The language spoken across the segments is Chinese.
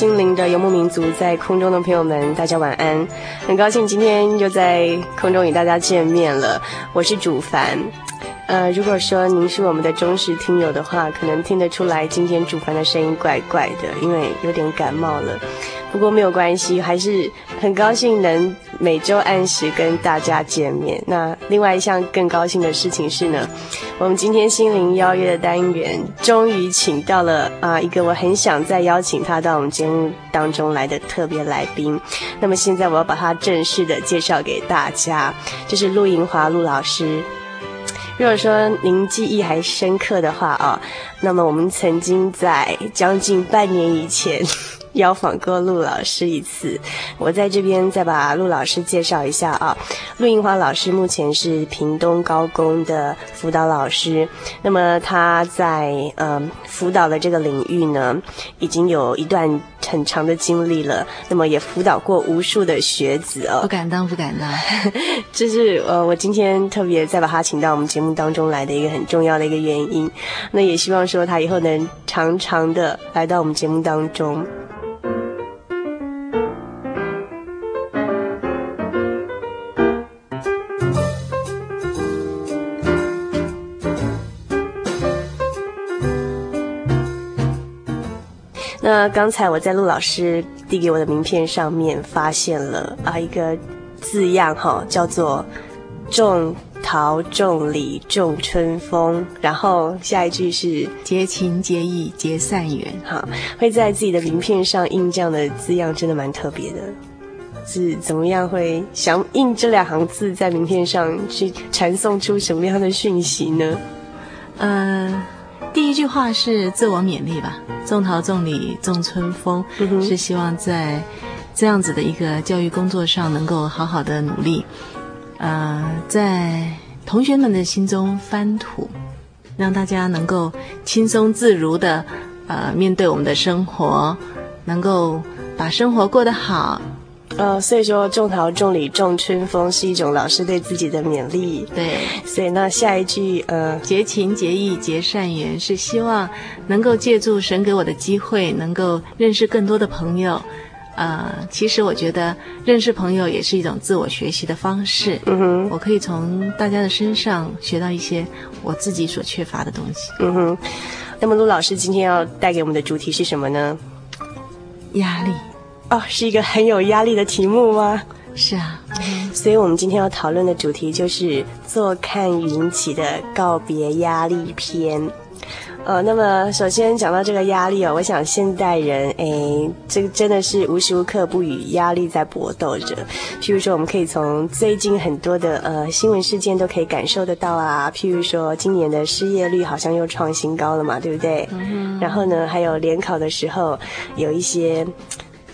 心灵的游牧民族，在空中的朋友们，大家晚安。很高兴今天又在空中与大家见面了，我是主凡。呃，如果说您是我们的忠实听友的话，可能听得出来今天主凡的声音怪怪的，因为有点感冒了。不过没有关系，还是很高兴能每周按时跟大家见面。那另外一项更高兴的事情是呢，我们今天心灵邀约的单元终于请到了啊、一个我很想再邀请他到我们节目当中来的特别来宾。那么现在我要把他正式的介绍给大家，就是陆银华陆老师。如果说您记忆还深刻的话啊，那么我们曾经在将近半年以前邀访过陆老师一次。我在这边再把陆老师介绍一下啊。陆银华老师目前是屏东高工的辅导老师，那么他在嗯辅导的这个领域呢，已经有一段很长的经历了。那么也辅导过无数的学子哦。不敢当，不敢当。这是呃，我今天特别再把他请到我们节目当中来的一个很重要的一个原因。那也希望说他以后能常常的来到我们节目当中。那刚才我在陆老师递给我的名片上面发现了啊一个字样哈，叫做“种桃种李种春风”，然后下一句是“结情结义结善缘”。哈，会在自己的名片上印这样的字样，真的蛮特别的。是怎么样会想印这两行字在名片上去传送出什么样的讯息呢？呃。第一句话是自我勉励吧，种桃种李种春风，嗯、是希望在这样子的一个教育工作上能够好好的努力，呃，在同学们的心中翻土，让大家能够轻松自如的呃面对我们的生活，能够把生活过得好。呃，所以说种桃种李种春风是一种老师对自己的勉励。对，所以那下一句呃，结情结义结善缘是希望能够借助神给我的机会，能够认识更多的朋友。呃，其实我觉得认识朋友也是一种自我学习的方式。嗯哼，我可以从大家的身上学到一些我自己所缺乏的东西。嗯哼，那么陆老师今天要带给我们的主题是什么呢？压力。哦，是一个很有压力的题目吗？是啊，所以我们今天要讨论的主题就是“坐看云起”的告别压力篇。呃，那么首先讲到这个压力哦，我想现代人，诶，这个真的是无时无刻不与压力在搏斗着。譬如说，我们可以从最近很多的呃新闻事件都可以感受得到啊。譬如说，今年的失业率好像又创新高了嘛，对不对？嗯。然后呢，还有联考的时候有一些。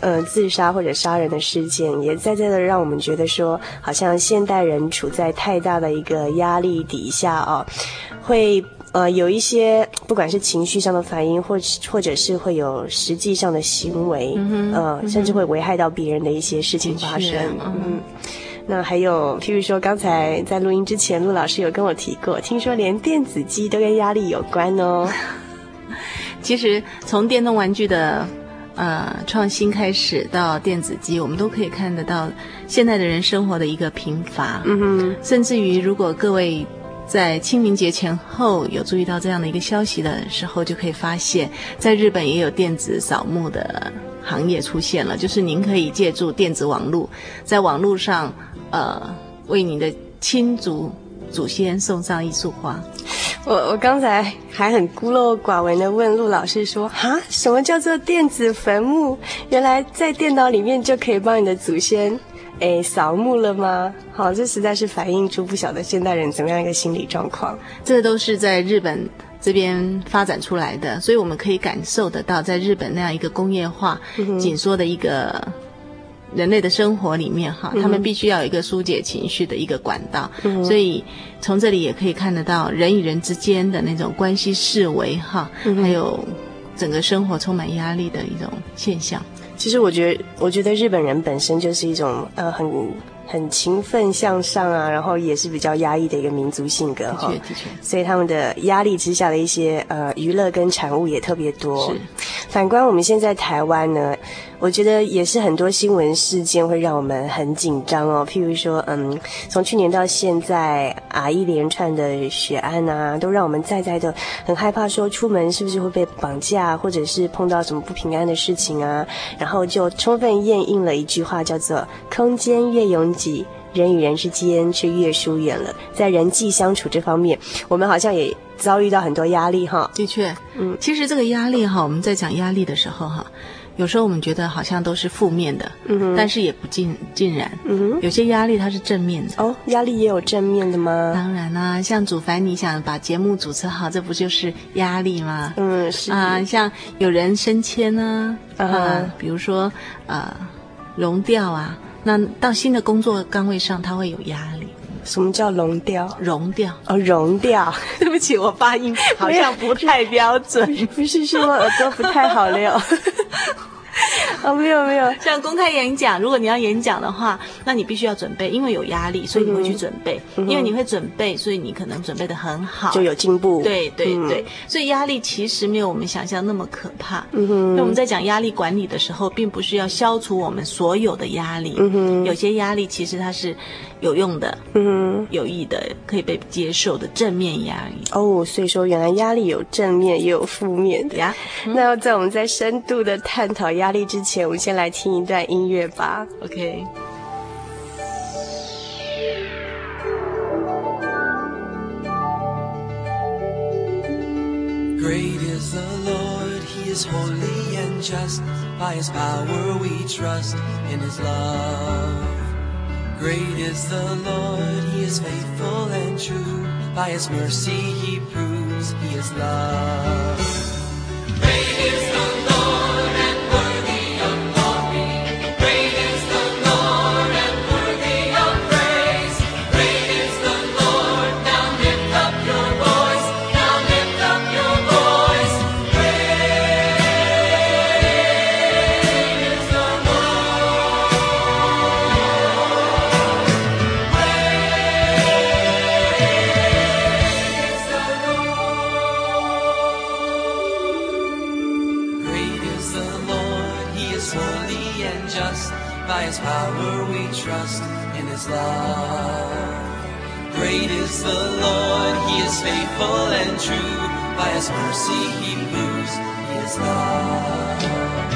嗯，自杀或者杀人的事件，也在这的让我们觉得说，好像现代人处在太大的一个压力底下哦，会呃有一些不管是情绪上的反应，或或者是会有实际上的行为，嗯、呃，甚至会危害到别人的一些事情发生。嗯，那还有，譬如说刚才在录音之前，陆老师有跟我提过，听说连电子鸡都跟压力有关哦。其实从电动玩具的呃创新开始到电子机，我们都可以看得到现在的人生活的一个贫乏。嗯哼，甚至于如果各位。在清明节前后有注意到这样的一个消息的时候，就可以发现，在日本也有电子扫墓的行业出现了。就是您可以借助电子网络，在网络上，呃，为您的亲族祖先送上一束花。我我刚才还很孤陋寡闻的问陆老师说：“哈，什么叫做电子坟墓？原来在电脑里面就可以帮你的祖先。”诶，扫墓了吗？好，这实在是反映出不晓得现代人怎么样一个心理状况。这都是在日本这边发展出来的，所以我们可以感受得到，在日本那样一个工业化紧缩的一个人类的生活里面，哈、嗯，他们必须要有一个疏解情绪的一个管道。嗯、所以从这里也可以看得到人与人之间的那种关系视维，哈，还有整个生活充满压力的一种现象。其实我觉得，我觉得日本人本身就是一种呃很很勤奋向上啊，然后也是比较压抑的一个民族性格哈。的确，的确。所以他们的压力之下的一些呃娱乐跟产物也特别多。是。反观我们现在台湾呢？我觉得也是很多新闻事件会让我们很紧张哦，譬如说，嗯，从去年到现在啊，一连串的血案啊，都让我们在在的很害怕，说出门是不是会被绑架，或者是碰到什么不平安的事情啊，然后就充分验应了一句话，叫做“空间越拥挤，人与人之间却越疏远了”。在人际相处这方面，我们好像也遭遇到很多压力哈。的确，嗯，其实这个压力哈，我们在讲压力的时候哈。有时候我们觉得好像都是负面的，嗯哼，但是也不尽尽然，嗯哼，有些压力它是正面的哦。压力也有正面的吗？当然啦、啊，像祖凡，你想把节目主持好，这不就是压力吗？嗯，是啊，像有人升迁呢，啊，啊，比如说呃，融调啊，那到新的工作岗位上，他会有压力。什么叫融调？融调哦，融调。对不起，我发音好像不太标准。不是说我耳朵不太好了。哦，没有没有，像公开演讲，如果你要演讲的话，那你必须要准备，因为有压力，所以你会去准备。嗯、因为你会准备，所以你可能准备的很好，就有进步。对对对，嗯、所以压力其实没有我们想象那么可怕。嗯哼，那我们在讲压力管理的时候，并不是要消除我们所有的压力。嗯哼，有些压力其实它是有用的，嗯哼，有益的，可以被接受的正面压力。哦，所以说原来压力有正面也有负面的呀。嗯、那要在我们在深度的探讨压力之前，我们先来听一段音乐吧。OK。Great is the Lord, He is holy and just. By His power we trust in His love. Great is the Lord, He is faithful and true. By His mercy He proves He is love. faithful and true. By his mercy he moves, His love.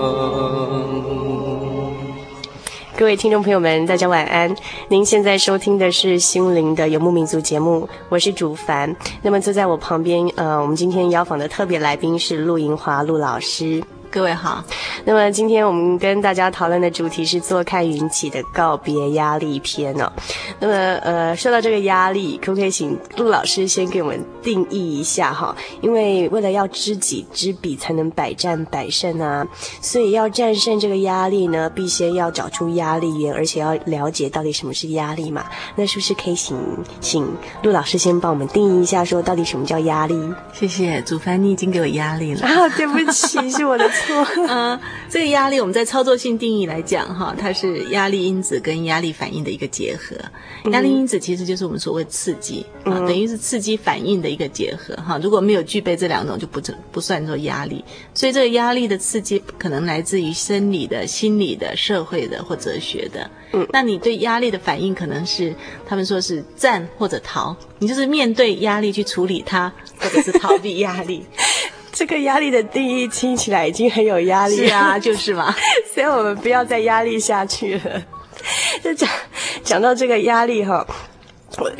各位听众朋友们，大家晚安。您现在收听的是《心灵的游牧民族》节目，我是主凡。那么坐在我旁边，呃，我们今天邀访的特别来宾是陆银华陆老师。各位好，那么今天我们跟大家讨论的主题是“坐看云起”的告别压力篇哦。那么呃，说到这个压力，可不可以请陆老师先给我们定义一下哈？因为为了要知己知彼，才能百战百胜啊，所以要战胜这个压力呢，必先要找出压力源，而且要了解到底什么是压力嘛。那是不是可以请请陆老师先帮我们定义一下，说到底什么叫压力？谢谢祖凡，你已经给我压力了啊，对不起，是我的。嗯，这个压力我们在操作性定义来讲，哈，它是压力因子跟压力反应的一个结合。压力因子其实就是我们所谓刺激啊，等于是刺激反应的一个结合，哈。如果没有具备这两种，就不不算作压力。所以这个压力的刺激可能来自于生理的、心理的、社会的或哲学的。嗯，那你对压力的反应可能是他们说是战或者逃，你就是面对压力去处理它，或者是逃避压力。这个压力的定义听起来已经很有压力了，是啊，就是嘛。所以我们不要再压力下去了。就讲讲到这个压力哈。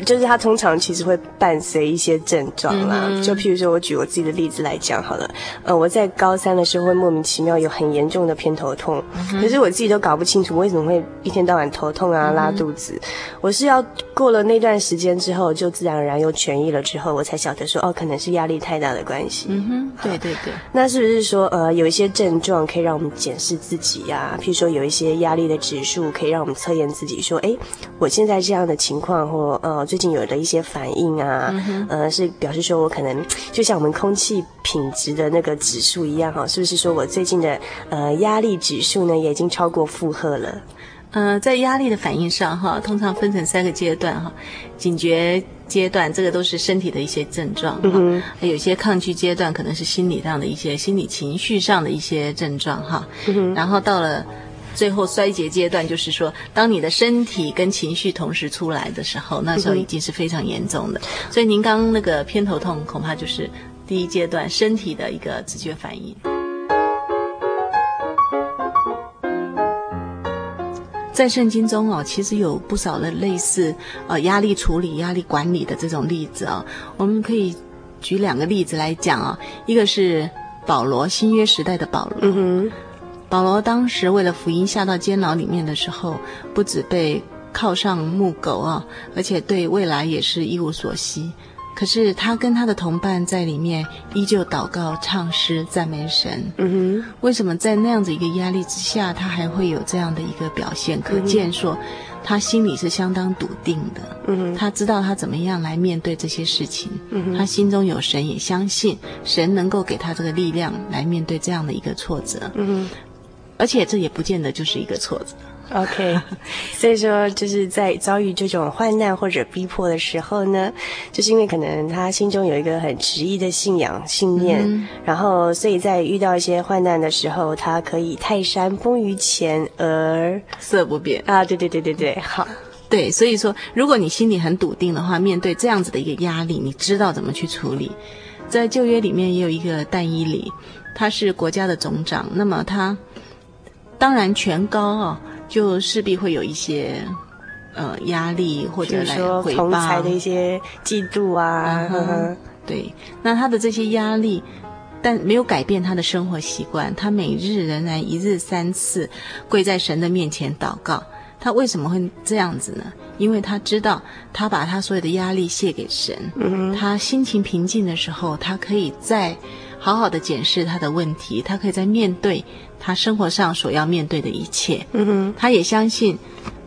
就是它通常其实会伴随一些症状啦，嗯、就譬如说我举我自己的例子来讲好了，呃，我在高三的时候会莫名其妙有很严重的偏头痛，嗯、可是我自己都搞不清楚为什么会一天到晚头痛啊、拉肚子，嗯、我是要过了那段时间之后，就自然而然又痊愈了之后，我才晓得说哦，可能是压力太大的关系。嗯哼，对对对。那是不是说呃有一些症状可以让我们检视自己呀、啊？譬如说有一些压力的指数可以让我们测验自己说，哎，我现在这样的情况或。呃，最近有的一些反应啊，嗯、呃，是表示说我可能就像我们空气品质的那个指数一样哈，是不是说我最近的呃压力指数呢也已经超过负荷了？呃，在压力的反应上哈，通常分成三个阶段哈，警觉阶段这个都是身体的一些症状，嗯哼，还有些抗拒阶段可能是心理上的一些心理情绪上的一些症状哈，嗯，然后到了。最后衰竭阶段，就是说，当你的身体跟情绪同时出来的时候，那时候已经是非常严重的。所以您刚刚那个偏头痛，恐怕就是第一阶段身体的一个直觉反应。在圣经中哦，其实有不少的类似呃压力处理、压力管理的这种例子哦。我们可以举两个例子来讲啊，一个是保罗，新约时代的保罗。嗯哼。保罗当时为了福音下到监牢里面的时候，不止被铐上木狗啊，而且对未来也是一无所惜。可是他跟他的同伴在里面依旧祷告、唱诗、赞美神。嗯哼，为什么在那样子一个压力之下，他还会有这样的一个表现？可见说他心里是相当笃定的。嗯哼，他知道他怎么样来面对这些事情。嗯哼，他心中有神，也相信神能够给他这个力量来面对这样的一个挫折。嗯哼。而且这也不见得就是一个错字。OK，所以说就是在遭遇这种患难或者逼迫的时候呢，就是因为可能他心中有一个很执意的信仰信念，嗯、然后所以在遇到一些患难的时候，他可以泰山崩于前而色不变啊！对对对对对，好，对，所以说如果你心里很笃定的话，面对这样子的一个压力，你知道怎么去处理。在旧约里面也有一个但以理，他是国家的总长，那么他。当然，权高啊，就势必会有一些呃压力，或者来回报的一些嫉妒啊。对，那他的这些压力，但没有改变他的生活习惯。他每日仍然一日三次跪在神的面前祷告。他为什么会这样子呢？因为他知道，他把他所有的压力卸给神。嗯，他心情平静的时候，他可以再好好的检视他的问题，他可以在面对。他生活上所要面对的一切，嗯哼，他也相信，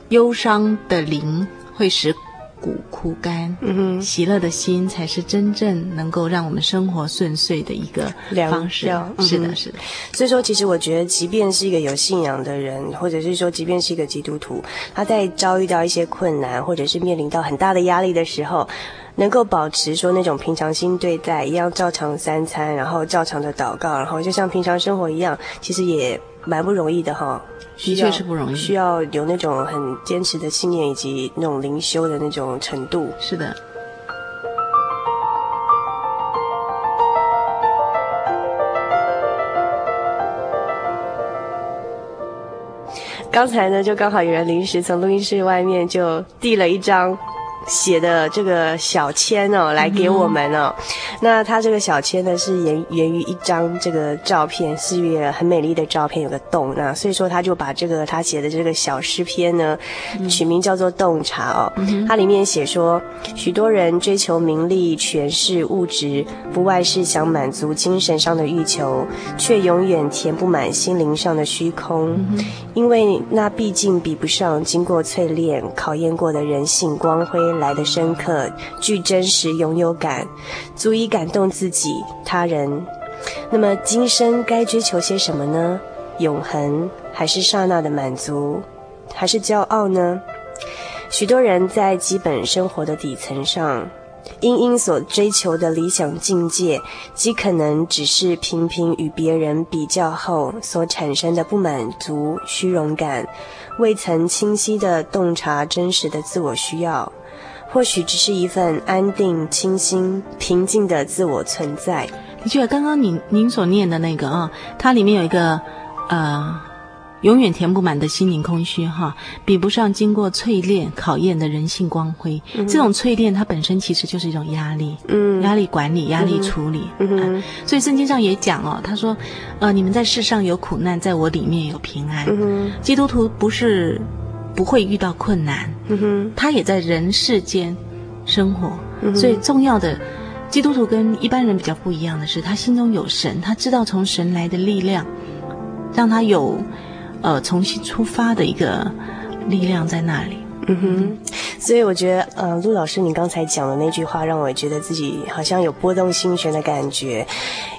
忧伤的灵会使骨枯干。嗯哼，喜乐的心才是真正能够让我们生活顺遂的一个方式。嗯、是的，是的。所以说，其实我觉得，即便是一个有信仰的人，或者是说，即便是一个基督徒，他在遭遇到一些困难，或者是面临到很大的压力的时候，能够保持说那种平常心对待，一样照常三餐，然后照常的祷告，然后就像平常生活一样，其实也蛮不容易的哈。的确是不容易，需要有那种很坚持的信念以及那种灵修的那种程度。是的。刚才呢，就刚好有人临时从录音室外面就递了一张。写的这个小签哦，来给我们哦。嗯、那他这个小签呢，是源源于一张这个照片，是一个很美丽的照片，有个洞。那所以说，他就把这个他写的这个小诗篇呢，嗯、取名叫做《洞察》哦。嗯、它里面写说，许多人追求名利、权势、物质，不外是想满足精神上的欲求，却永远填不满心灵上的虚空，嗯、因为那毕竟比不上经过淬炼、考验过的人性光辉。来的深刻，具真实拥有感，足以感动自己、他人。那么今生该追求些什么呢？永恒，还是刹那的满足，还是骄傲呢？许多人在基本生活的底层上，因因所追求的理想境界，极可能只是频频与别人比较后所产生的不满足、虚荣感，未曾清晰地洞察真实的自我需要。或许只是一份安定、清新、平静的自我存在。的确，刚刚您您所念的那个啊，它里面有一个呃，永远填不满的心灵空虚哈，比不上经过淬炼考验的人性光辉。嗯、这种淬炼它本身其实就是一种压力，嗯，压力管理、压力处理。嗯，所以圣经上也讲哦，他说，呃，你们在世上有苦难，在我里面有平安。嗯，基督徒不是。不会遇到困难，嗯哼，他也在人世间生活，嗯，所以重要的基督徒跟一般人比较不一样的是，他心中有神，他知道从神来的力量，让他有呃重新出发的一个力量在那里。嗯哼，所以我觉得，呃，陆老师，你刚才讲的那句话，让我觉得自己好像有拨动心弦的感觉。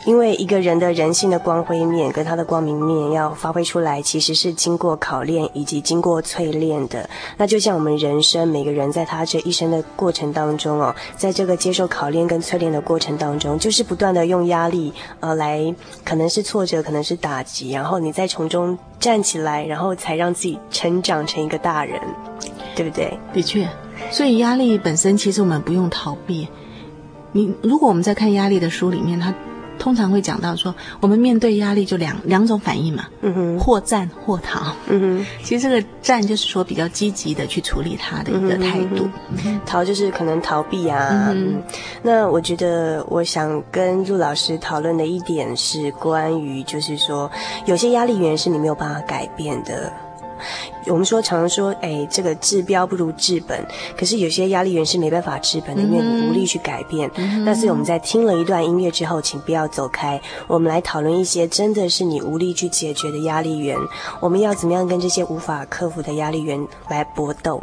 因为一个人的人性的光辉面跟他的光明面要发挥出来，其实是经过考验以及经过淬炼的。那就像我们人生每个人在他这一生的过程当中哦，在这个接受考验跟淬炼的过程当中，就是不断的用压力呃来，可能是挫折，可能是打击，然后你再从中站起来，然后才让自己成长成一个大人。对不对？的确，所以压力本身其实我们不用逃避。你如果我们在看压力的书里面，它通常会讲到说，我们面对压力就两两种反应嘛，嗯哼，或战或逃，嗯哼。其实这个战就是说比较积极的去处理它的一个态度，逃就是可能逃避啊。嗯，嗯，那我觉得我想跟陆老师讨论的一点是关于，就是说有些压力源是你没有办法改变的。我们说常常说，哎，这个治标不如治本。可是有些压力源是没办法治本的，因为你无力去改变。嗯、但是我们在听了一段音乐之后，请不要走开。我们来讨论一些真的是你无力去解决的压力源。我们要怎么样跟这些无法克服的压力源来搏斗？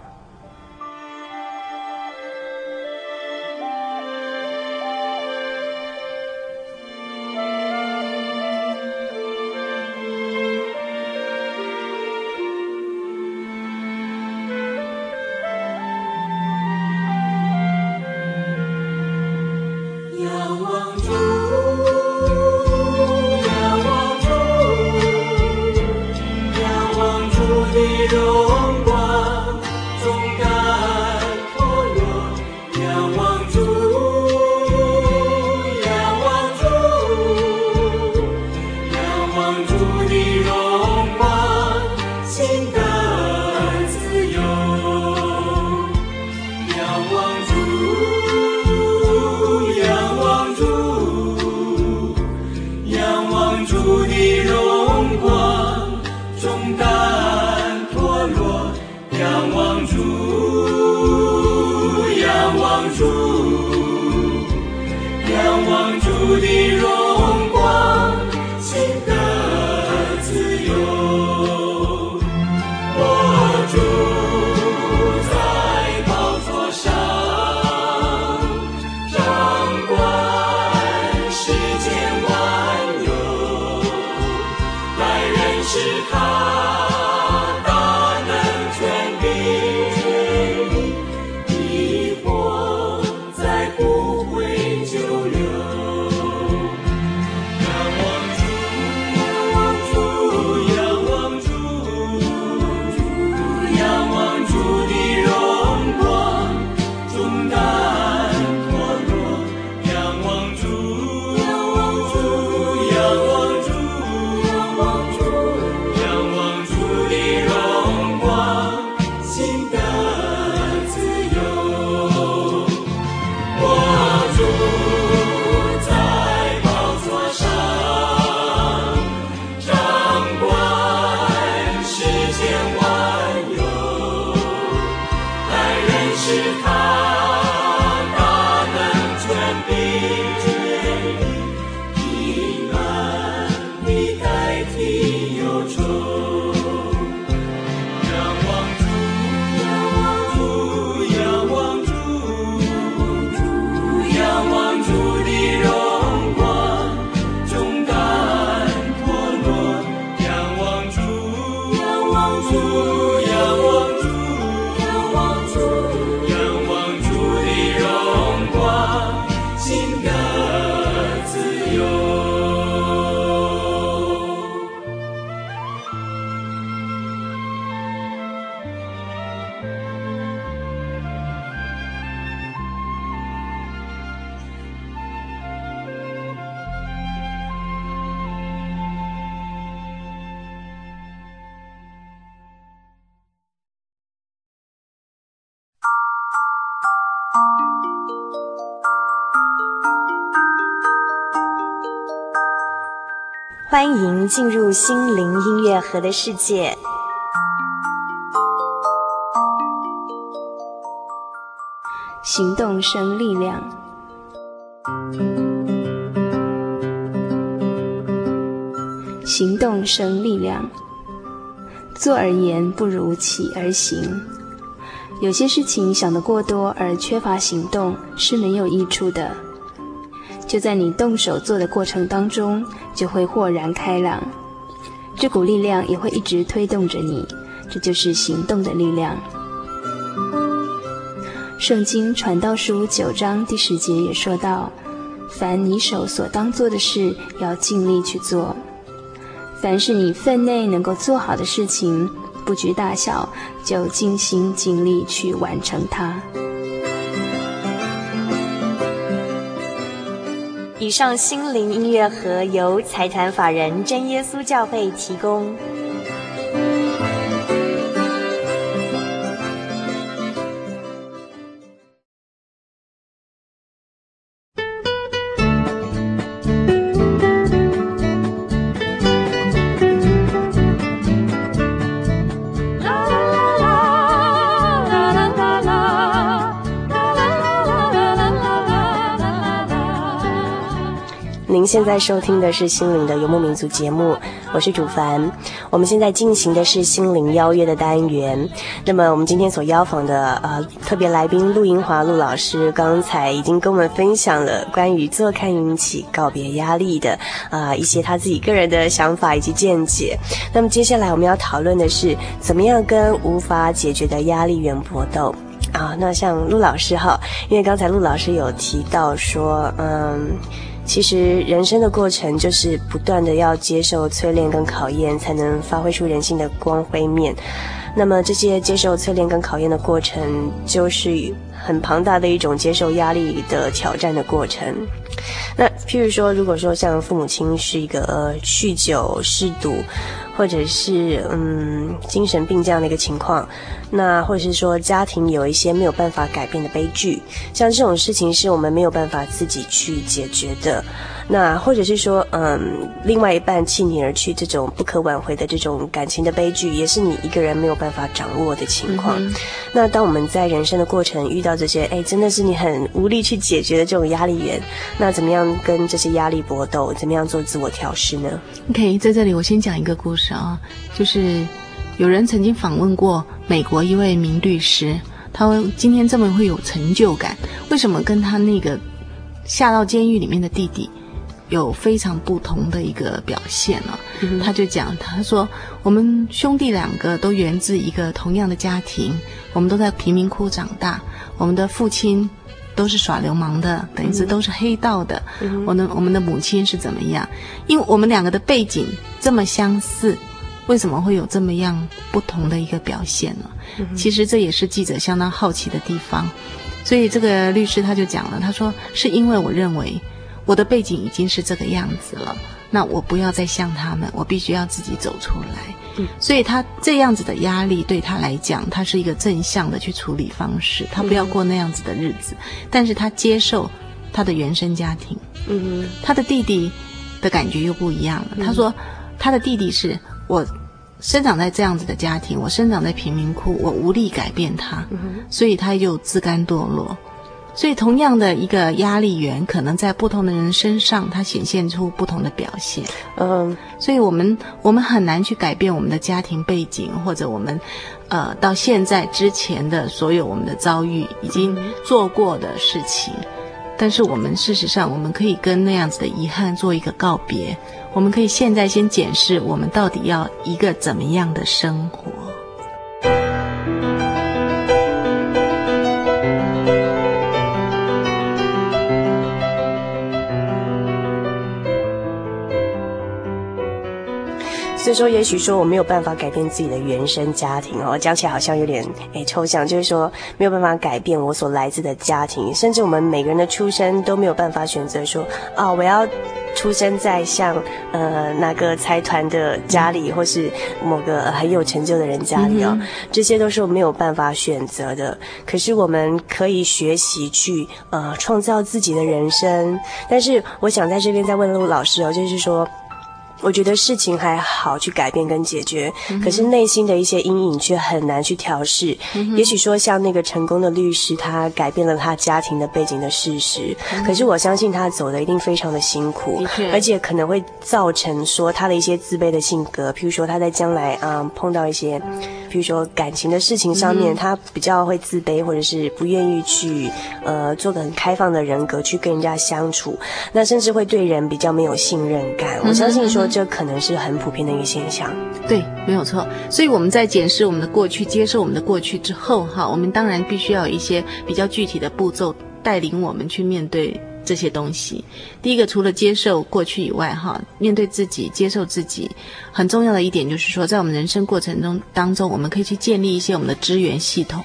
欢迎进入心灵音乐盒的世界。行动生力量，行动生力量。坐而言不如起而行。有些事情想得过多而缺乏行动是没有益处的。就在你动手做的过程当中，就会豁然开朗，这股力量也会一直推动着你，这就是行动的力量。圣经传道书九章第十节也说到：“凡你手所当做的事，要尽力去做；凡是你分内能够做好的事情，不拘大小，就尽心尽力去完成它。”以上心灵音乐盒由财团法人真耶稣教会提供。您现在收听的是心灵的游牧民族节目，我是主凡。我们现在进行的是心灵邀约的单元。那么我们今天所邀访的呃特别来宾陆英华陆老师，刚才已经跟我们分享了关于坐看云起告别压力的、呃、一些他自己个人的想法以及见解。那么接下来我们要讨论的是怎么样跟无法解决的压力源搏斗啊。那像陆老师哈，因为刚才陆老师有提到说，嗯。其实人生的过程就是不断的要接受淬炼跟考验，才能发挥出人性的光辉面。那么这些接受淬炼跟考验的过程，就是很庞大的一种接受压力的挑战的过程。那譬如说，如果说像父母亲是一个呃酗酒、嗜赌，或者是嗯精神病这样的一个情况，那或者是说家庭有一些没有办法改变的悲剧，像这种事情是我们没有办法自己去解决的。那或者是说，嗯，另外一半弃你而去，这种不可挽回的这种感情的悲剧，也是你一个人没有办法掌握的情况。嗯、那当我们在人生的过程遇到这些，哎，真的是你很无力去解决的这种压力源，那怎么样跟这些压力搏斗？怎么样做自我调试呢？OK，在这里我先讲一个故事啊，就是有人曾经访问过美国一位名律师，他今天这么会有成就感，为什么跟他那个下到监狱里面的弟弟？有非常不同的一个表现了，嗯，他就讲，他说我们兄弟两个都源自一个同样的家庭，我们都在贫民窟长大，我们的父亲都是耍流氓的，等于是都是黑道的，嗯，我的我们的母亲是怎么样？因为我们两个的背景这么相似，为什么会有这么样不同的一个表现呢？嗯，其实这也是记者相当好奇的地方，所以这个律师他就讲了，他说是因为我认为。我的背景已经是这个样子了，那我不要再像他们，我必须要自己走出来。嗯，所以他这样子的压力对他来讲，他是一个正向的去处理方式，他不要过那样子的日子，嗯，但是他接受他的原生家庭。嗯，他的弟弟的感觉又不一样了。他说，他的弟弟是我生长在这样子的家庭，我生长在贫民窟，我无力改变他，所以他又自甘堕落。所以，同样的一个压力源，可能在不同的人身上，它显现出不同的表现。嗯，所以我们我们很难去改变我们的家庭背景，或者我们，呃，到现在之前的所有我们的遭遇，已经做过的事情。但是，我们事实上，我们可以跟那样子的遗憾做一个告别。我们可以现在先检视，我们到底要一个怎么样的生活。以说，也许说我没有办法改变自己的原生家庭哦，讲起来好像有点诶抽象，就是说没有办法改变我所来自的家庭，甚至我们每个人的出生都没有办法选择说啊，我要出生在像呃哪个财团的家里，或是某个很有成就的人家里哦，这些都是我没有办法选择的。可是我们可以学习去呃创造自己的人生。但是我想在这边再问陆老师哦，就是说。我觉得事情还好去改变跟解决，嗯、可是内心的一些阴影却很难去调试。嗯、也许说像那个成功的律师，他改变了他家庭的背景的事实，嗯、可是我相信他走的一定非常的辛苦，嗯、而且可能会造成说他的一些自卑的性格。譬如说他在将来啊、嗯、碰到一些，譬如说感情的事情上面，嗯、他比较会自卑，或者是不愿意去呃做个很开放的人格去跟人家相处，那甚至会对人比较没有信任感。嗯、我相信说。这可能是很普遍的一个现象，对，没有错。所以我们在检视我们的过去、接受我们的过去之后，哈，我们当然必须要有一些比较具体的步骤带领我们去面对这些东西。第一个，除了接受过去以外，哈，面对自己、接受自己，很重要的一点就是说，在我们人生过程中当中，我们可以去建立一些我们的资源系统，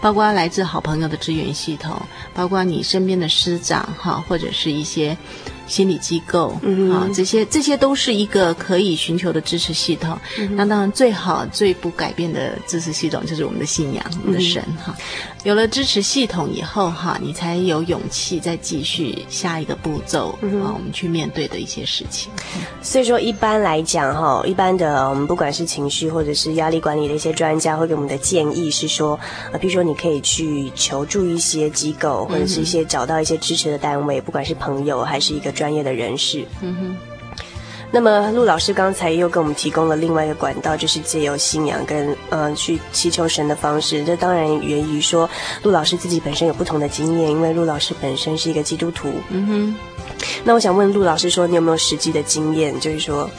包括来自好朋友的资源系统，包括你身边的师长，哈，或者是一些。心理机构，嗯哼，啊，这些这些都是一个可以寻求的支持系统。嗯、那当然，最好最不改变的支持系统就是我们的信仰，我们的神，哈。有了支持系统以后，哈，你才有勇气再继续下一个步骤，嗯、啊，我们去面对的一些事情。所以说，一般来讲，哈，一般的我们不管是情绪或者是压力管理的一些专家会给我们的建议是说，啊，比如说你可以去求助一些机构，或者是一些找到一些支持的单位，嗯、不管是朋友还是一个。专业的人士，嗯哼。那么陆老师刚才又给我们提供了另外一个管道，就是借由信仰跟嗯、呃、去祈求神的方式。这当然源于说陆老师自己本身有不同的经验，因为陆老师本身是一个基督徒。嗯哼。那我想问陆老师说，你有没有实际的经验，就是说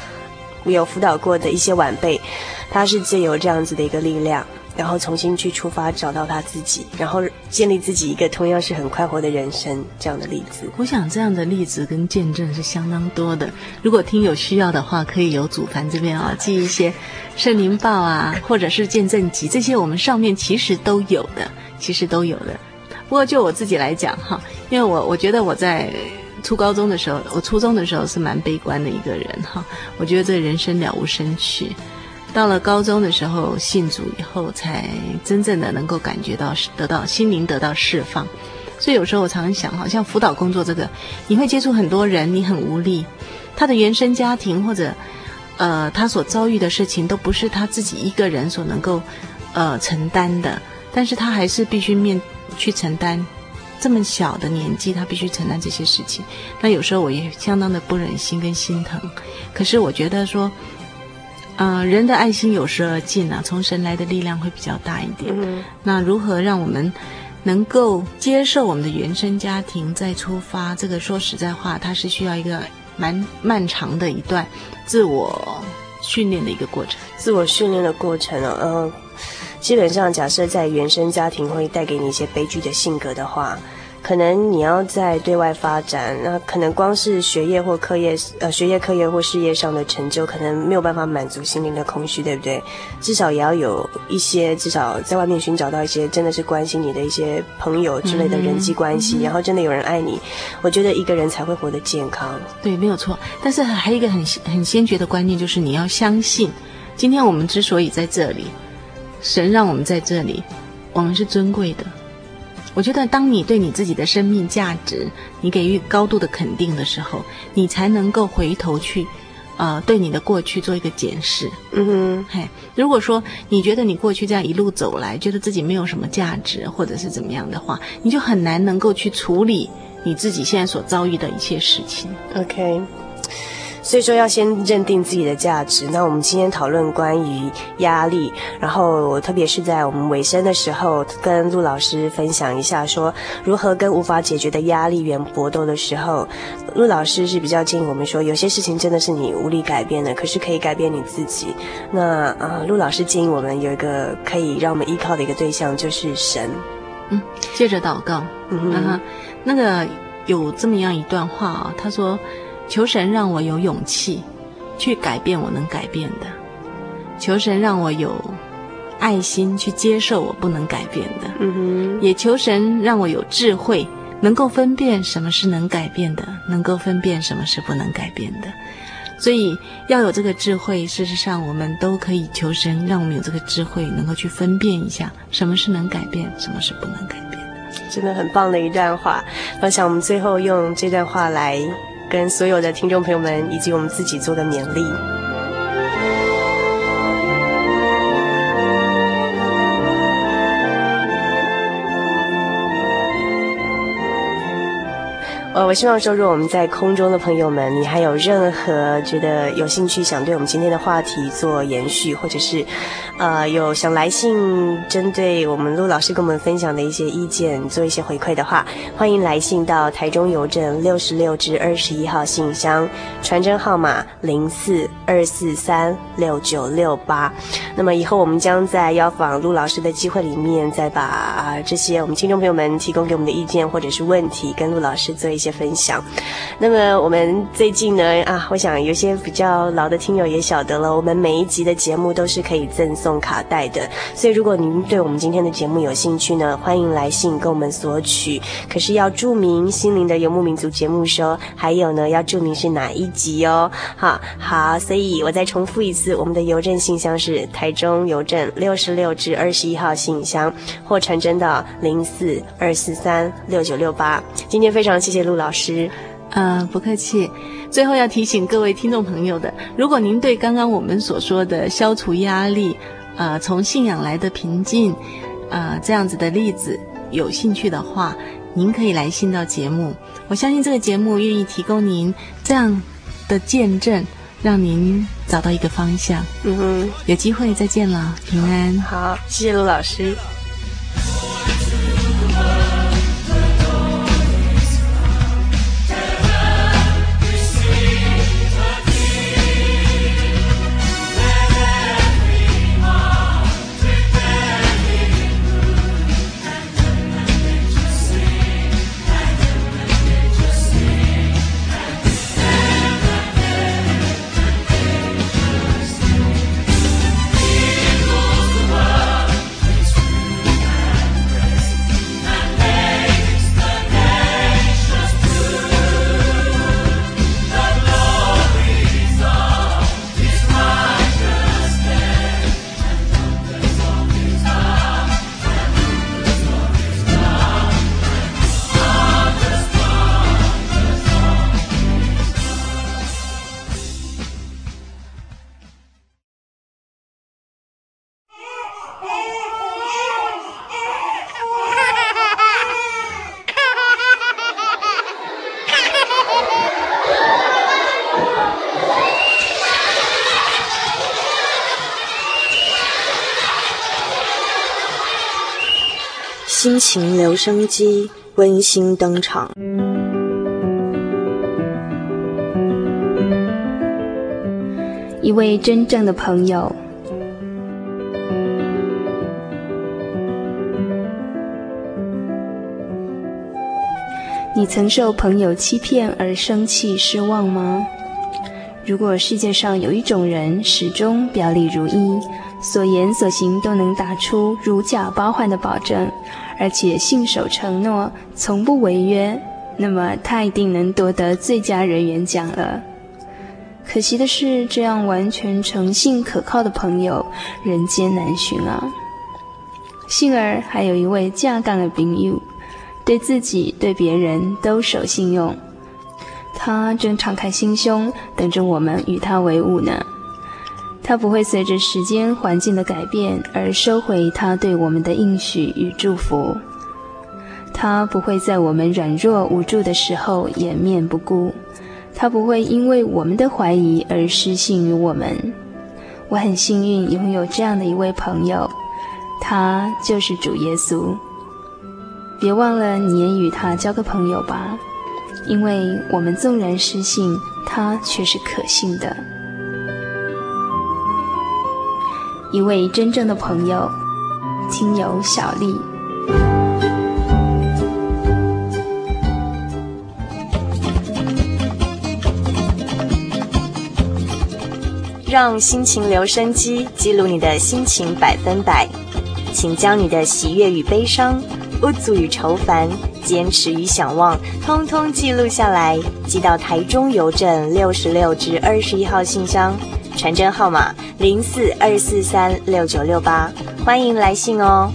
我有辅导过的一些晚辈，他是借由这样子的一个力量。然后重新去出发，找到他自己，然后建立自己一个同样是很快活的人生，这样的例子。我想这样的例子跟见证是相当多的。如果听友需要的话，可以由祖凡这边啊寄一些圣灵报啊，或者是见证集，这些我们上面其实都有的，其实都有的。不过就我自己来讲哈，因为我我觉得我在初高中的时候，我初中的时候是蛮悲观的一个人哈，我觉得这人生了无生趣。到了高中的时候，信主以后，才真正的能够感觉到得到心灵得到释放。所以有时候我常常想，好像辅导工作这个，你会接触很多人，你很无力，他的原生家庭或者呃他所遭遇的事情，都不是他自己一个人所能够呃承担的，但是他还是必须面去承担。这么小的年纪，他必须承担这些事情。那有时候我也相当的不忍心跟心疼，可是我觉得说。呃，人的爱心有时而尽啊，从神来的力量会比较大一点。嗯、那如何让我们能够接受我们的原生家庭再出发？这个说实在话，它是需要一个蛮漫长的一段自我训练的一个过程。自我训练的过程啊，嗯、呃，基本上假设在原生家庭会带给你一些悲剧的性格的话。可能你要在对外发展，那可能光是学业或课业，呃，学业课业或事业上的成就，可能没有办法满足心灵的空虚，对不对？至少也要有一些，至少在外面寻找到一些真的是关心你的一些朋友之类的人际关系，然后真的有人爱你，我觉得一个人才会活得健康。对，没有错。但是还有一个很很先决的观念，就是你要相信，今天我们之所以在这里，神让我们在这里，我们是尊贵的。我觉得，当你对你自己的生命价值，你给予高度的肯定的时候，你才能够回头去，呃，对你的过去做一个检视。嗯哼，嘿，如果说你觉得你过去这样一路走来，觉得自己没有什么价值，或者是怎么样的话，你就很难能够去处理你自己现在所遭遇的一切事情。OK。所以说要先认定自己的价值。那我们今天讨论关于压力，然后我特别是在我们尾声的时候，跟陆老师分享一下，说如何跟无法解决的压力源搏斗的时候，陆老师是比较建议我们说，有些事情真的是你无力改变的，可是可以改变你自己。那啊，陆老师建议我们有一个可以让我们依靠的一个对象，就是神。嗯，接着祷告。嗯那个有这么样一段话啊，他说。求神让我有勇气，去改变我能改变的，求神让我有爱心去接受我不能改变的，嗯哼，也求神让我有智慧，能够分辨什么是能改变的，能够分辨什么是不能改变的。所以要有这个智慧，事实上我们都可以求神，让我们有这个智慧，能够去分辨一下什么是能改变，什么是不能改变。真的很棒的一段话。我想我们最后用这段话来跟所有的听众朋友们以及我们自己做的勉励。呃，我希望说，如果我们在空中的朋友们，你还有任何觉得有兴趣想对我们今天的话题做延续，或者是，呃，有想来信针对我们陆老师跟我们分享的一些意见做一些回馈的话，欢迎来信到台中邮政六十六至二十一号信箱，传真号码零四二四三六九六八。那么以后我们将在邀访陆老师的机会里面，再把这些我们听众朋友们提供给我们的意见或者是问题，跟陆老师做一些。分享，那么我们最近呢啊，我想有些比较老的听友也晓得了，我们每一集的节目都是可以赠送卡带的，所以如果您对我们今天的节目有兴趣呢，欢迎来信跟我们索取，可是要注明心灵的游牧民族节目收，还有呢要注明是哪一集哦。好，好，所以我再重复一次，我们的邮政信箱是台中邮政六十六至二十一号信箱，或传真到零四二四三六九六八。今天非常谢谢陆老师，呃，不客气。最后要提醒各位听众朋友的，如果您对刚刚我们所说的消除压力，呃，从信仰来的平静，呃，这样子的例子有兴趣的话，您可以来信到节目。我相信这个节目愿意提供您这样的见证，让您找到一个方向。嗯哼，有机会再见了，平安。好，谢谢陆老师。情留声机温馨登场。一位真正的朋友。你曾受朋友欺骗而生气失望吗？如果世界上有一种人始终表里如一，所言所行都能打出如假包换的保证。而且信守承诺，从不违约，那么他一定能夺得最佳人缘奖了。可惜的是，这样完全诚信可靠的朋友，人间难寻啊。幸而还有一位正港的朋友，对自己对别人都守信用，他正敞开心胸，等着我们与他为伍呢。他不会随着时间环境的改变而收回他对我们的应许与祝福，他不会在我们软弱无助的时候掩面不顾，他不会因为我们的怀疑而失信于我们。我很幸运拥有这样的一位朋友，他就是主耶稣。别忘了，你也与他交个朋友吧，因为我们纵然失信，他却是可信的。一位真正的朋友，亲友小丽。让心情留声机记录你的心情百分百。请将你的喜悦与悲伤、不足与愁烦、坚持与想望，通通记录下来，寄到台中邮政六十六至二十一号信箱，传真号码零四二四三六九六八，欢迎来信哦。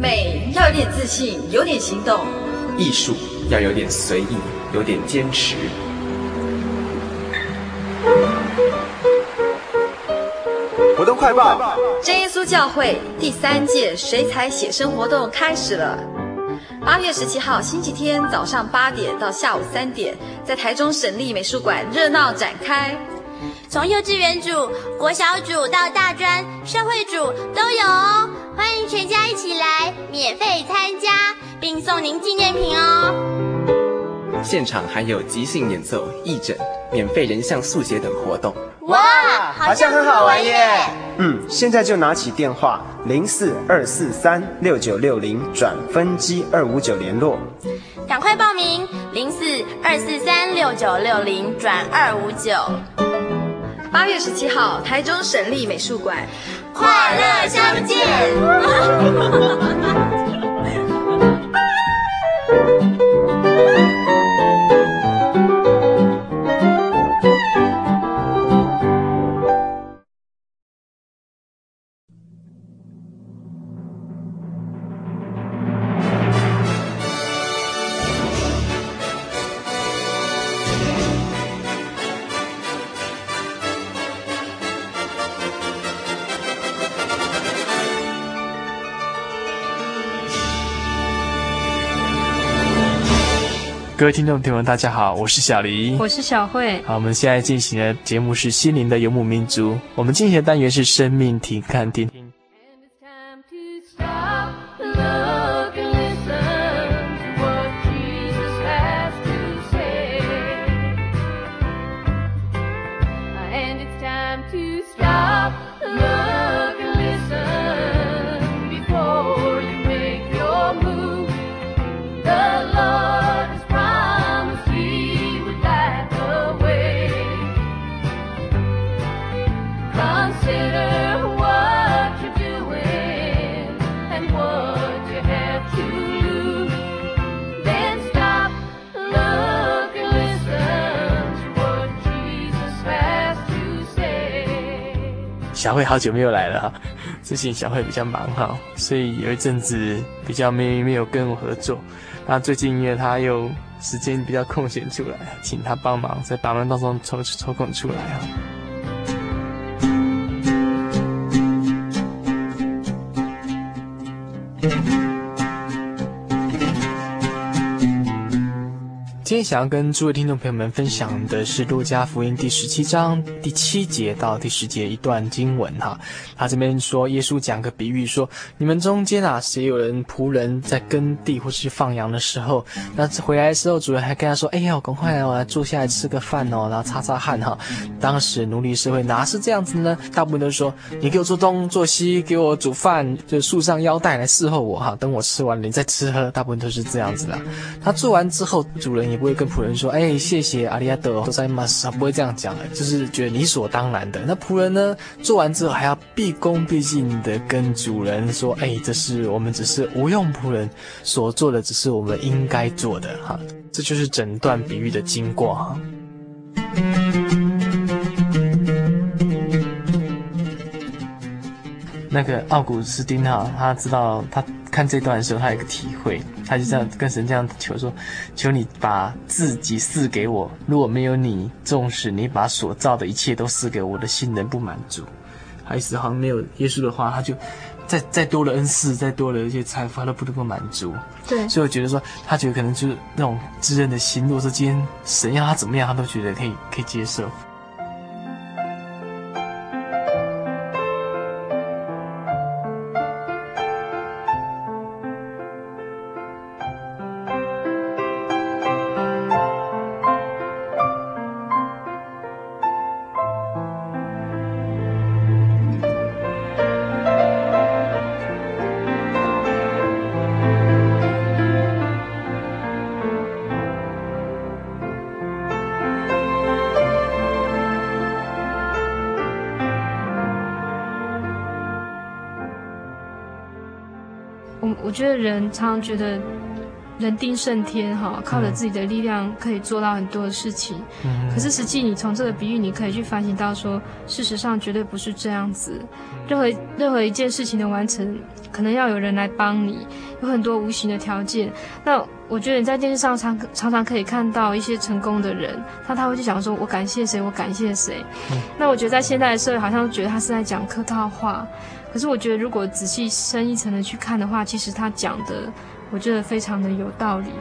美要有点自信有点行动，艺术要有点随意，有点坚持。动快报：真耶稣教会第三届水彩写生活动开始了。八月十七号星期天早上八点到下午三点，在台中省立美术馆热闹展开。从幼稚园组、国小组到大专、社会组都有哦，欢迎全家一起来，免费参加，并送您纪念品哦。现场还有即兴演奏、义诊、免费人像速写等活动。哇，好像很好玩耶！嗯，现在就拿起电话零四二四三六九六零转分机二五九联络，赶快报名零四二四三六九六零转二五九。八月十七号，台中省立美术馆，快乐相见。各位听众朋友们，大家好，我是小黎，我是小慧。好，我们现在进行的节目是心灵的游牧民族，我们进行的单元是生命体看听。慧好久没有来了哈，最近小慧比较忙哈，所以有一阵子比较没没有跟我合作。那最近因为他又时间比较空闲出来，请他帮忙在八门当中抽抽空出来哈。天想要跟诸位听众朋友们分享的是《路加福音》第十七章第七节到第十节一段经文哈。他这边说，耶稣讲个比喻说，你们中间啊，谁有人仆人在耕地或是放羊的时候，那回来的时候，主人还跟他说：“哎呀，赶快来我来坐下来吃个饭哦，然后擦擦汗哈。”当时奴隶社会哪是这样子呢？大部分都说：“你给我做东做西，给我煮饭，就束上腰带来伺候我哈。等我吃完了，你再吃喝。”大部分都是这样子的。他做完之后，主人也。不会跟仆人说，哎，谢谢阿里亚德，都在马他不会这样讲，就是觉得理所当然的。那仆人呢，做完之后还要毕恭毕敬的跟主人说，哎，这是我们只是无用仆人所做的，只是我们应该做的哈。这就是整段比喻的经过。那个奥古斯丁哈，他知道他。看这段的时候，他有一个体会，他就这样跟神这样求说：“求你把自己赐给我，如果没有你，纵使你把所造的一切都赐给我，我的心仍不满足。”他意思好像没有耶稣的话，他就再再多了恩赐，再多了一些财富，他都不能够满足。对，所以我觉得说，他觉得可能就是那种知恩的心，如果说今天神要他怎么样，他都觉得可以可以接受。我觉得人常常觉得人定胜天哈，靠着自己的力量可以做到很多的事情。嗯。可是实际你从这个比喻，你可以去反省到说，事实上绝对不是这样子。任何任何一件事情的完成，可能要有人来帮你，有很多无形的条件。那我觉得你在电视上常常常可以看到一些成功的人，那他会去想说：“我感谢谁？我感谢谁？”嗯。那我觉得在现代的社会，好像觉得他是在讲客套话。可是我觉得，如果仔细深一层的去看的话，其实他讲的，我觉得非常的有道理。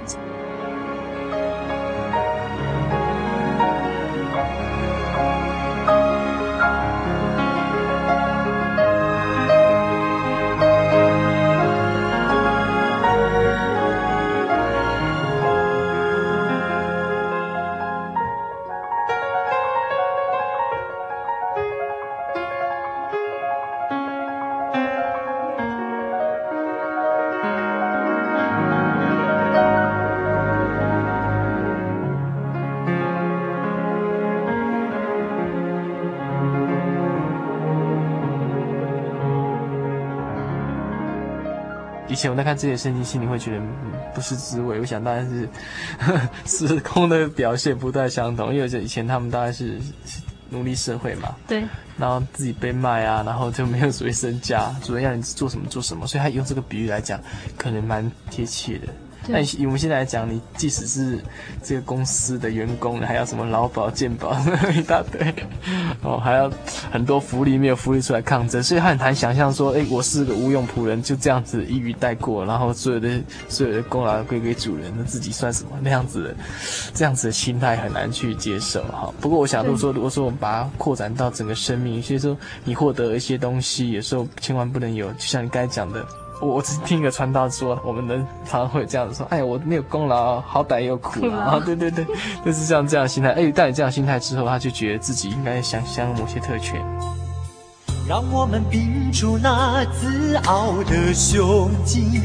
以前我在看这些圣经，心里会觉得不是滋味。我想当然是 时空的表现不太相同，因为以前他们大概是奴隶社会嘛，对，然后自己被卖啊，然后就没有所谓身家，主人要你做什么做什么，所以他用这个比喻来讲，可能蛮贴切的。那以我们现在来讲，你即使是这个公司的员工，还要什么劳保、健保 一大堆，哦，还要很多福利没有福利出来抗争，所以他很难想象说，哎，我是个无用仆人，就这样子一语带过，然后所有的所有的功劳归给主人，那自己算什么？那样子的，这样子的心态很难去接受哈。不过我想，如果说如果说我们把它扩展到整个生命，所以说你获得一些东西，有时候千万不能有，就像你刚才讲的。我我只是听一个传道说，我们能常常会这样子说，哎，我没有功劳，好歹也有苦劳啊，对对对，就是像这样心态。哎，带有这样心态之后，他就觉得自己应该想享某些特权。让我们屏住那自傲的胸襟，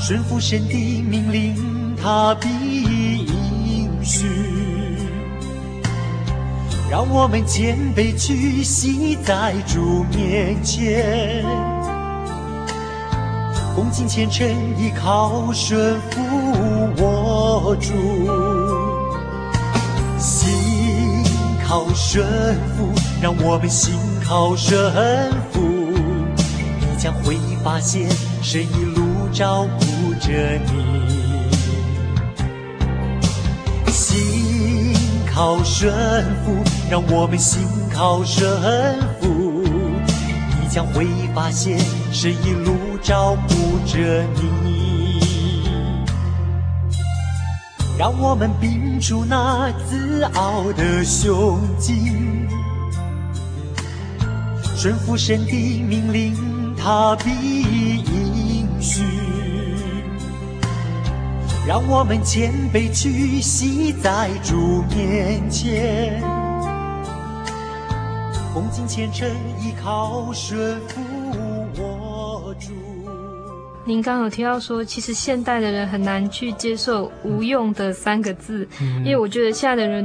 顺服神的命令，他必应许。让我们谦卑屈膝在主面前，恭敬虔诚依靠顺服我主，心靠顺服，让我们心靠顺服，你将会发现神一路照顾着你。心靠顺服，让我们心靠顺服，你将会发现神一路照顾着你。让我们屏住那自傲的胸襟，顺服神的命令，他必应许。让我们谦卑屈膝在主面前，恭敬虔诚依靠顺服我主。您刚刚有提到说，其实现代的人很难去接受“无用”的三个字，嗯、因为我觉得现在的人。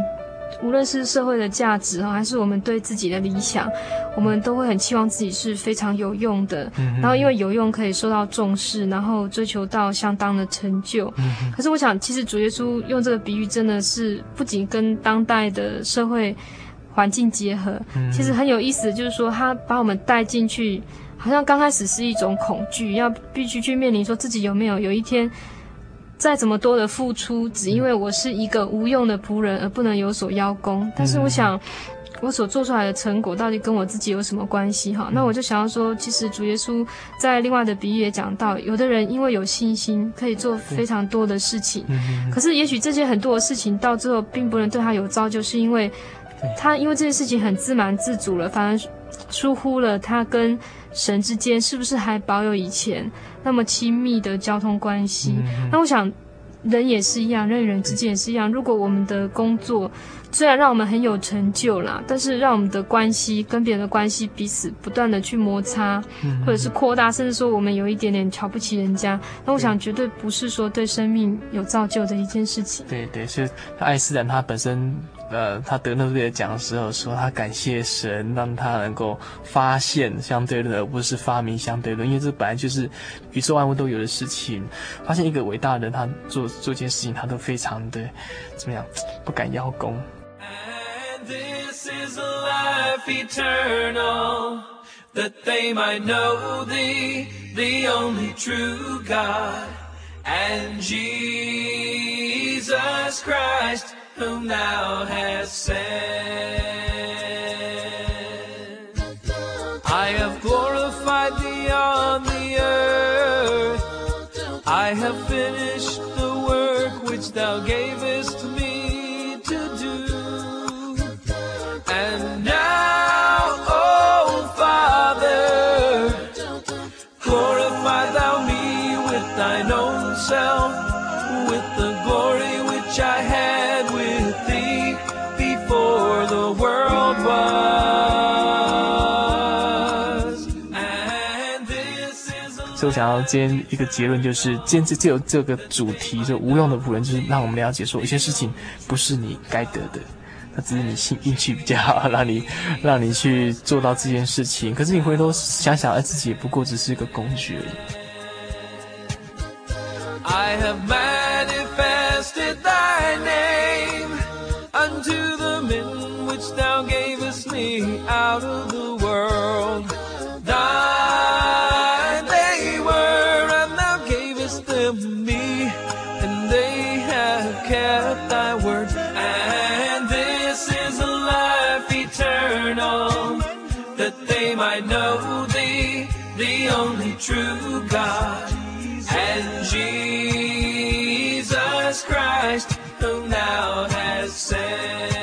无论是社会的价值哈，还是我们对自己的理想，我们都会很期望自己是非常有用的。然后因为有用可以受到重视，然后追求到相当的成就。可是我想，其实主耶稣用这个比喻，真的是不仅跟当代的社会环境结合，其实很有意思，就是说他把我们带进去，好像刚开始是一种恐惧，要必须去面临说自己有没有有一天。再怎么多的付出，只因为我是一个无用的仆人而不能有所邀功。但是我想，我所做出来的成果到底跟我自己有什么关系？哈，那我就想要说，其实主耶稣在另外的比喻也讲到，有的人因为有信心，可以做非常多的事情。可是也许这些很多的事情到最后并不能对他有造就，是因为他因为这件事情很自满自主了，反而疏忽了他跟神之间是不是还保有以前那么亲密的交通关系？嗯、那我想，人也是一样，人与人之间也是一样。如果我们的工作虽然让我们很有成就啦，但是让我们的关系跟别人的关系彼此不断的去摩擦，嗯、或者是扩大，甚至说我们有一点点瞧不起人家，那我想绝对不是说对生命有造就的一件事情。对对，是爱斯兰他本身呃，他得诺贝尔奖的时候说，他感谢神让他能够发现相对论，而不是发明相对论，因为这本来就是宇宙万物都有的事情。发现一个伟大的人，他做做件事情，他都非常的怎么样，不敢邀功。And this is life eternal, that they might know thee, the only true God, and Jesus Christ. Whom thou hast sent. I have glorified thee on the earth. I have finished the work which thou gavest me to do. And now, oh Father, glorify thou me with thine own self, with 所以我想要今天一个结论，就是今天就有这个主题，就无用的仆人，就是让我们了解说，有些事情不是你该得的，那只是你幸运气比较好，让你让你去做到这件事情。可是你回头想想，哎，自己也不过只是一个工具而已。I have manifested thy name unto the men which thou gavest me out of the true God and Jesus Christ, whom thou hast sent.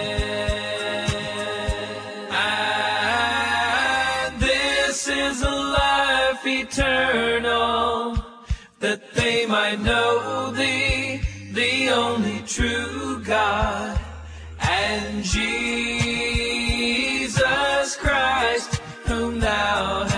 And this is a life eternal, that they might know thee, the only true God and Jesus Christ, whom thou hast